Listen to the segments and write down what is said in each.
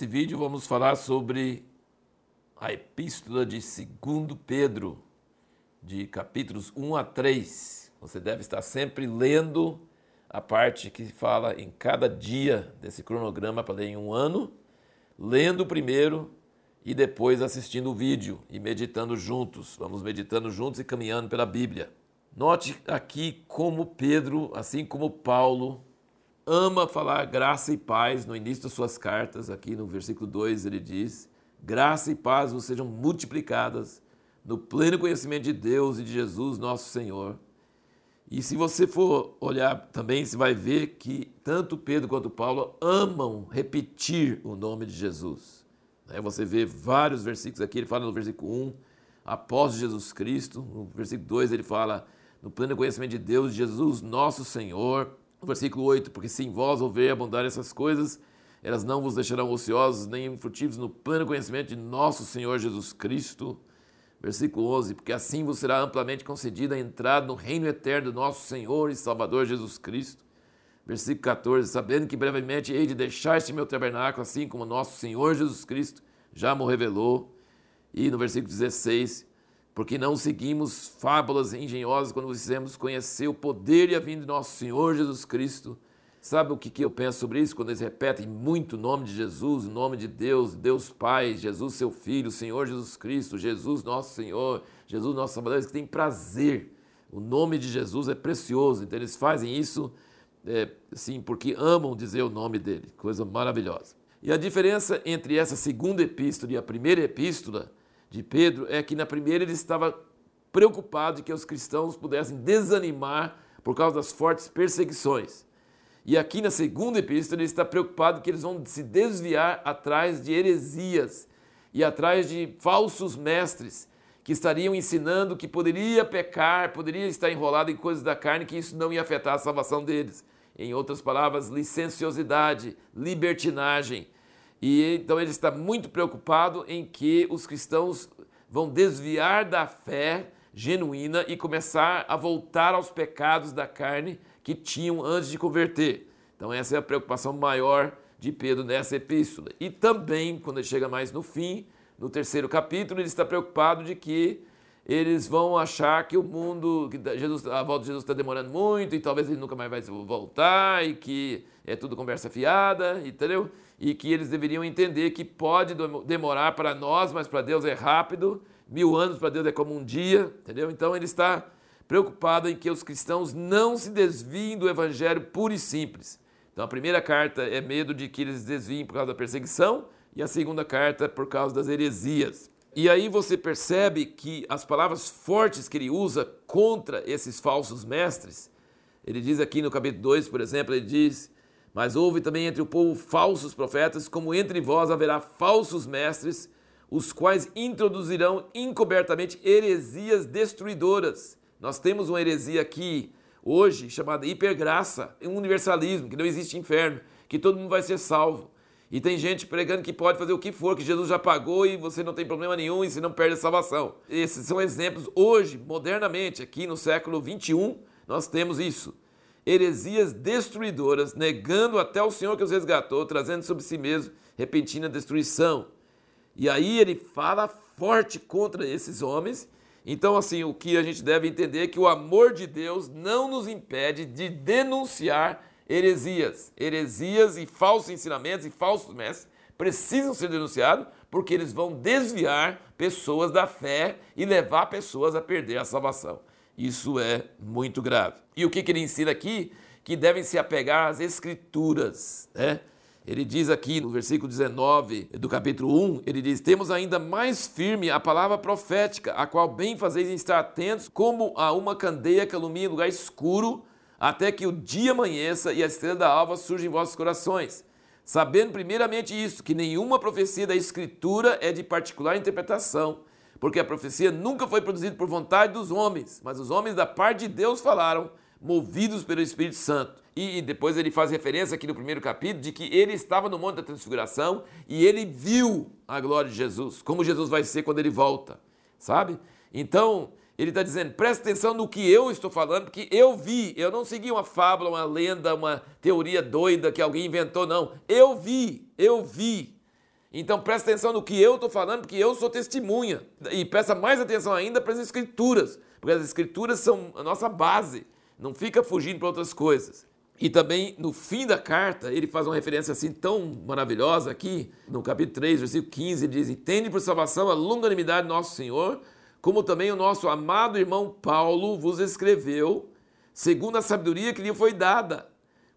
Nesse vídeo vamos falar sobre a epístola de 2 Pedro, de capítulos 1 a 3. Você deve estar sempre lendo a parte que fala em cada dia desse cronograma para ler em um ano, lendo primeiro e depois assistindo o vídeo e meditando juntos. Vamos meditando juntos e caminhando pela Bíblia. Note aqui como Pedro, assim como Paulo, ama falar graça e paz no início das suas cartas. Aqui no versículo 2 ele diz: Graça e paz vos sejam multiplicadas no pleno conhecimento de Deus e de Jesus, nosso Senhor. E se você for olhar também, você vai ver que tanto Pedro quanto Paulo amam repetir o nome de Jesus. Né? Você vê vários versículos aqui, ele fala no versículo 1, após Jesus Cristo, no versículo 2 ele fala no pleno conhecimento de Deus, Jesus, nosso Senhor. Versículo 8, porque se em vós houver abundar essas coisas, elas não vos deixarão ociosos nem infrutivos no pleno conhecimento de nosso Senhor Jesus Cristo. Versículo 11, porque assim vos será amplamente concedida a entrada no reino eterno do nosso Senhor e Salvador Jesus Cristo. Versículo 14, sabendo que brevemente hei de deixar este meu tabernáculo, assim como nosso Senhor Jesus Cristo já me revelou. E no versículo 16, porque não seguimos fábulas engenhosas quando dizemos conhecer o poder e a vinda de nosso Senhor Jesus Cristo. Sabe o que, eu penso sobre isso? Quando eles repetem muito o nome de Jesus, o nome de Deus, Deus Pai, Jesus seu Filho, Senhor Jesus Cristo, Jesus nosso Senhor, Jesus nosso Salvador, eles têm prazer. O nome de Jesus é precioso, então eles fazem isso é, assim, porque amam dizer o nome dele, coisa maravilhosa. E a diferença entre essa segunda epístola e a primeira epístola de Pedro é que na primeira ele estava preocupado de que os cristãos pudessem desanimar por causa das fortes perseguições. E aqui na segunda epístola ele está preocupado que eles vão se desviar atrás de heresias e atrás de falsos mestres que estariam ensinando que poderia pecar, poderia estar enrolado em coisas da carne, que isso não ia afetar a salvação deles. Em outras palavras, licenciosidade, libertinagem, e então ele está muito preocupado em que os cristãos vão desviar da fé genuína e começar a voltar aos pecados da carne que tinham antes de converter. Então essa é a preocupação maior de Pedro nessa epístola. E também, quando ele chega mais no fim, no terceiro capítulo, ele está preocupado de que eles vão achar que o mundo, que Jesus, a volta de Jesus está demorando muito e talvez ele nunca mais vai voltar e que é tudo conversa fiada, entendeu? E que eles deveriam entender que pode demorar para nós, mas para Deus é rápido, mil anos para Deus é como um dia, entendeu? Então ele está preocupado em que os cristãos não se desviem do evangelho puro e simples. Então a primeira carta é medo de que eles desviem por causa da perseguição e a segunda carta por causa das heresias. E aí você percebe que as palavras fortes que ele usa contra esses falsos mestres, ele diz aqui no capítulo 2, por exemplo, ele diz: Mas houve também entre o povo falsos profetas, como entre vós haverá falsos mestres, os quais introduzirão encobertamente heresias destruidoras. Nós temos uma heresia aqui hoje chamada hipergraça, um universalismo, que não existe inferno, que todo mundo vai ser salvo. E tem gente pregando que pode fazer o que for, que Jesus já pagou e você não tem problema nenhum e você não perde a salvação. Esses são exemplos hoje, modernamente, aqui no século 21, nós temos isso. Heresias destruidoras, negando até o Senhor que os resgatou, trazendo sobre si mesmo repentina destruição. E aí ele fala forte contra esses homens. Então, assim, o que a gente deve entender é que o amor de Deus não nos impede de denunciar heresias. Heresias e falsos ensinamentos e falsos mestres precisam ser denunciados porque eles vão desviar pessoas da fé e levar pessoas a perder a salvação. Isso é muito grave. E o que, que ele ensina aqui? Que devem se apegar às escrituras, né? Ele diz aqui no versículo 19 do capítulo 1, ele diz: Temos ainda mais firme a palavra profética, a qual bem fazeis em estar atentos, como a uma candeia que ilumina lugar escuro, até que o dia amanheça e a estrela da alva surja em vossos corações. Sabendo primeiramente isso, que nenhuma profecia da Escritura é de particular interpretação, porque a profecia nunca foi produzida por vontade dos homens, mas os homens da parte de Deus falaram, movidos pelo Espírito Santo. E depois ele faz referência aqui no primeiro capítulo de que ele estava no Monte da Transfiguração e ele viu a glória de Jesus, como Jesus vai ser quando ele volta, sabe? Então, ele está dizendo, presta atenção no que eu estou falando, porque eu vi, eu não segui uma fábula, uma lenda, uma teoria doida que alguém inventou, não. Eu vi, eu vi. Então presta atenção no que eu estou falando, porque eu sou testemunha. E presta mais atenção ainda para as escrituras, porque as escrituras são a nossa base. Não fica fugindo para outras coisas. E também no fim da carta, ele faz uma referência assim tão maravilhosa aqui, no capítulo 3, versículo 15, ele diz: E tende por salvação a longanimidade do nosso Senhor, como também o nosso amado irmão Paulo vos escreveu, segundo a sabedoria que lhe foi dada,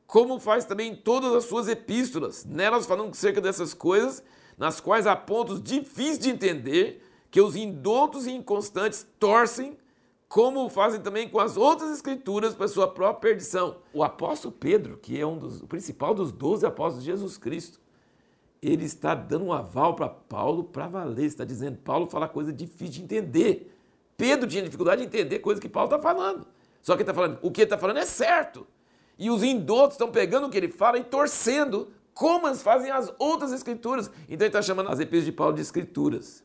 como faz também em todas as suas epístolas, nelas falando cerca dessas coisas, nas quais há pontos difíceis de entender, que os indoutos e inconstantes torcem como fazem também com as outras escrituras para sua própria perdição. O apóstolo Pedro, que é um dos, o principal dos doze apóstolos de Jesus Cristo, ele está dando um aval para Paulo para valer. Está dizendo, Paulo fala coisa difícil de entender. Pedro tinha dificuldade de entender coisas que Paulo está falando. Só que ele está falando, o que ele está falando é certo. E os indotos estão pegando o que ele fala e torcendo, como eles fazem as outras escrituras. Então ele está chamando as epístolas de Paulo de escrituras.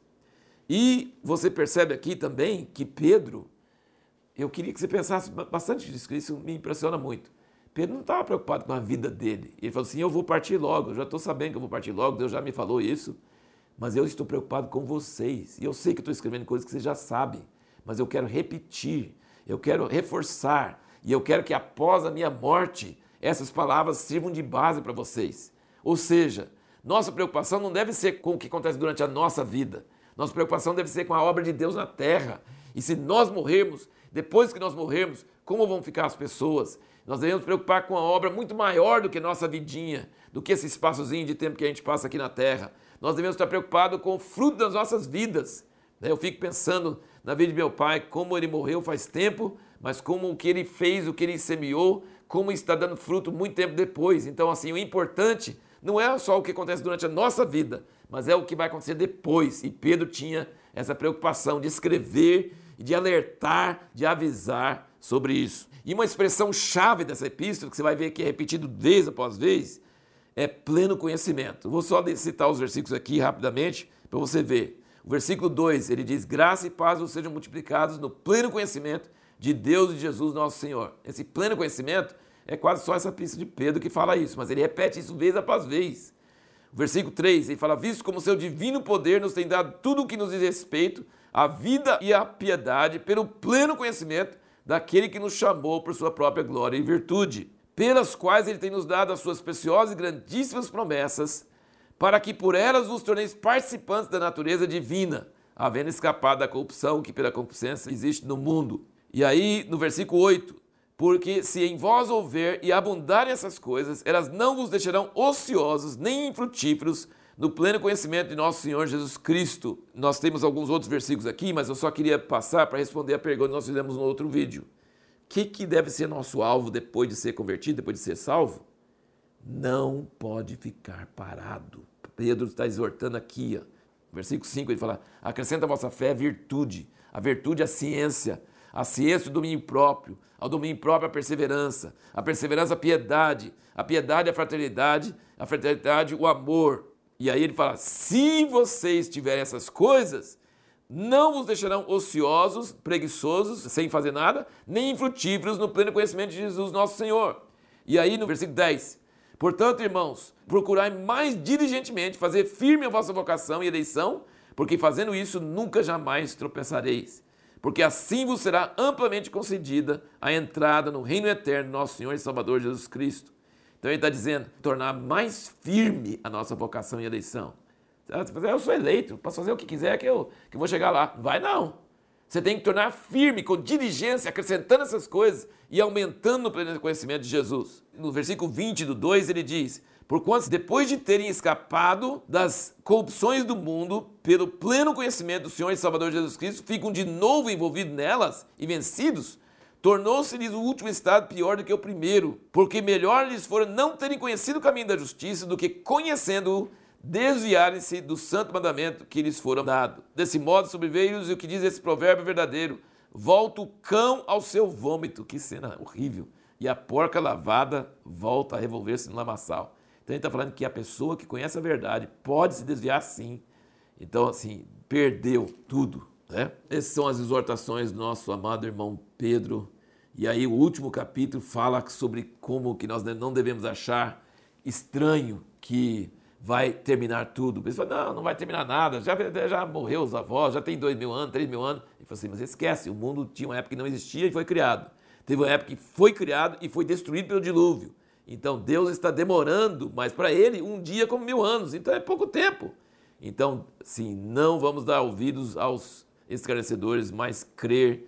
E você percebe aqui também que Pedro, eu queria que você pensasse bastante nisso, isso me impressiona muito. Pedro não estava preocupado com a vida dele. Ele falou assim: Eu vou partir logo, eu já estou sabendo que eu vou partir logo, Deus já me falou isso, mas eu estou preocupado com vocês. E eu sei que estou escrevendo coisas que vocês já sabem, mas eu quero repetir, eu quero reforçar, e eu quero que após a minha morte, essas palavras sirvam de base para vocês. Ou seja, nossa preocupação não deve ser com o que acontece durante a nossa vida. Nossa preocupação deve ser com a obra de Deus na terra. E se nós morrermos, depois que nós morrermos, como vão ficar as pessoas? Nós devemos preocupar com uma obra muito maior do que nossa vidinha, do que esse espaçozinho de tempo que a gente passa aqui na Terra. Nós devemos estar preocupados com o fruto das nossas vidas. Né? Eu fico pensando na vida de meu pai, como ele morreu faz tempo, mas como o que ele fez, o que ele semeou, como está dando fruto muito tempo depois. Então, assim, o importante não é só o que acontece durante a nossa vida, mas é o que vai acontecer depois. E Pedro tinha essa preocupação de escrever de alertar, de avisar sobre isso. E uma expressão chave dessa epístola, que você vai ver que é repetido vez após vez, é pleno conhecimento. Vou só citar os versículos aqui rapidamente para você ver. O versículo 2, ele diz: Graça e paz sejam multiplicados no pleno conhecimento de Deus e Jesus nosso Senhor. Esse pleno conhecimento é quase só essa pista de Pedro que fala isso, mas ele repete isso vez após vez. Versículo 3, ele fala: Visto como seu divino poder nos tem dado tudo o que nos diz respeito a vida e a piedade pelo pleno conhecimento daquele que nos chamou por sua própria glória e virtude, pelas quais ele tem nos dado as suas preciosas e grandíssimas promessas, para que por elas vos torneis participantes da natureza divina, havendo escapado da corrupção que pela concupiscência existe no mundo. E aí, no versículo 8, porque se em vós houver e abundarem essas coisas, elas não vos deixarão ociosos nem infrutíferos, no pleno conhecimento de nosso Senhor Jesus Cristo. Nós temos alguns outros versículos aqui, mas eu só queria passar para responder a pergunta que nós fizemos no outro vídeo. O que, que deve ser nosso alvo depois de ser convertido, depois de ser salvo? Não pode ficar parado. Pedro está exortando aqui, ó. versículo 5, ele fala: acrescenta a vossa fé a virtude, a virtude a ciência, a ciência o domínio próprio, ao domínio próprio a perseverança, a perseverança a piedade, a piedade a fraternidade, a fraternidade o amor, e aí ele fala: se vocês tiverem essas coisas, não vos deixarão ociosos, preguiçosos, sem fazer nada, nem infrutíferos no pleno conhecimento de Jesus nosso Senhor. E aí no versículo 10: Portanto, irmãos, procurai mais diligentemente fazer firme a vossa vocação e eleição, porque fazendo isso nunca jamais tropeçareis. Porque assim vos será amplamente concedida a entrada no reino eterno nosso Senhor e Salvador Jesus Cristo. Então ele está dizendo, tornar mais firme a nossa vocação e eleição. Eu sou eleito, posso fazer o que quiser que eu, que eu vou chegar lá. Vai não. Você tem que tornar firme, com diligência, acrescentando essas coisas e aumentando o pleno conhecimento de Jesus. No versículo 20 do 2 ele diz: Porquanto, depois de terem escapado das corrupções do mundo, pelo pleno conhecimento do Senhor e Salvador Jesus Cristo, ficam de novo envolvidos nelas e vencidos, tornou-se-lhes o último estado pior do que o primeiro, porque melhor lhes fora não terem conhecido o caminho da justiça do que conhecendo-o, desviarem-se do santo mandamento que lhes fora dado. Desse modo sobreveio-lhes o que diz esse provérbio verdadeiro: volta o cão ao seu vômito. Que cena horrível. E a porca lavada volta a revolver-se no lamaçal. Então ele está falando que a pessoa que conhece a verdade pode se desviar sim. Então, assim, perdeu tudo. Né? Essas são as exortações do nosso amado irmão Pedro. E aí o último capítulo fala sobre como que nós não devemos achar estranho que vai terminar tudo. Ele falou, não, não vai terminar nada, já, já morreu os avós, já tem dois mil anos, três mil anos. Ele falou assim, mas esquece, o mundo tinha uma época que não existia e foi criado. Teve uma época que foi criado e foi destruído pelo dilúvio. Então Deus está demorando, mas para ele um dia como mil anos, então é pouco tempo. Então, sim, não vamos dar ouvidos aos esclarecedores, mas crer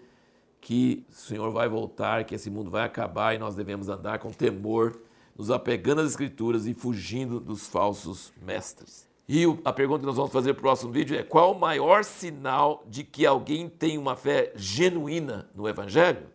que o Senhor vai voltar, que esse mundo vai acabar e nós devemos andar com temor nos apegando às Escrituras e fugindo dos falsos mestres. E a pergunta que nós vamos fazer para o próximo vídeo é: qual o maior sinal de que alguém tem uma fé genuína no Evangelho?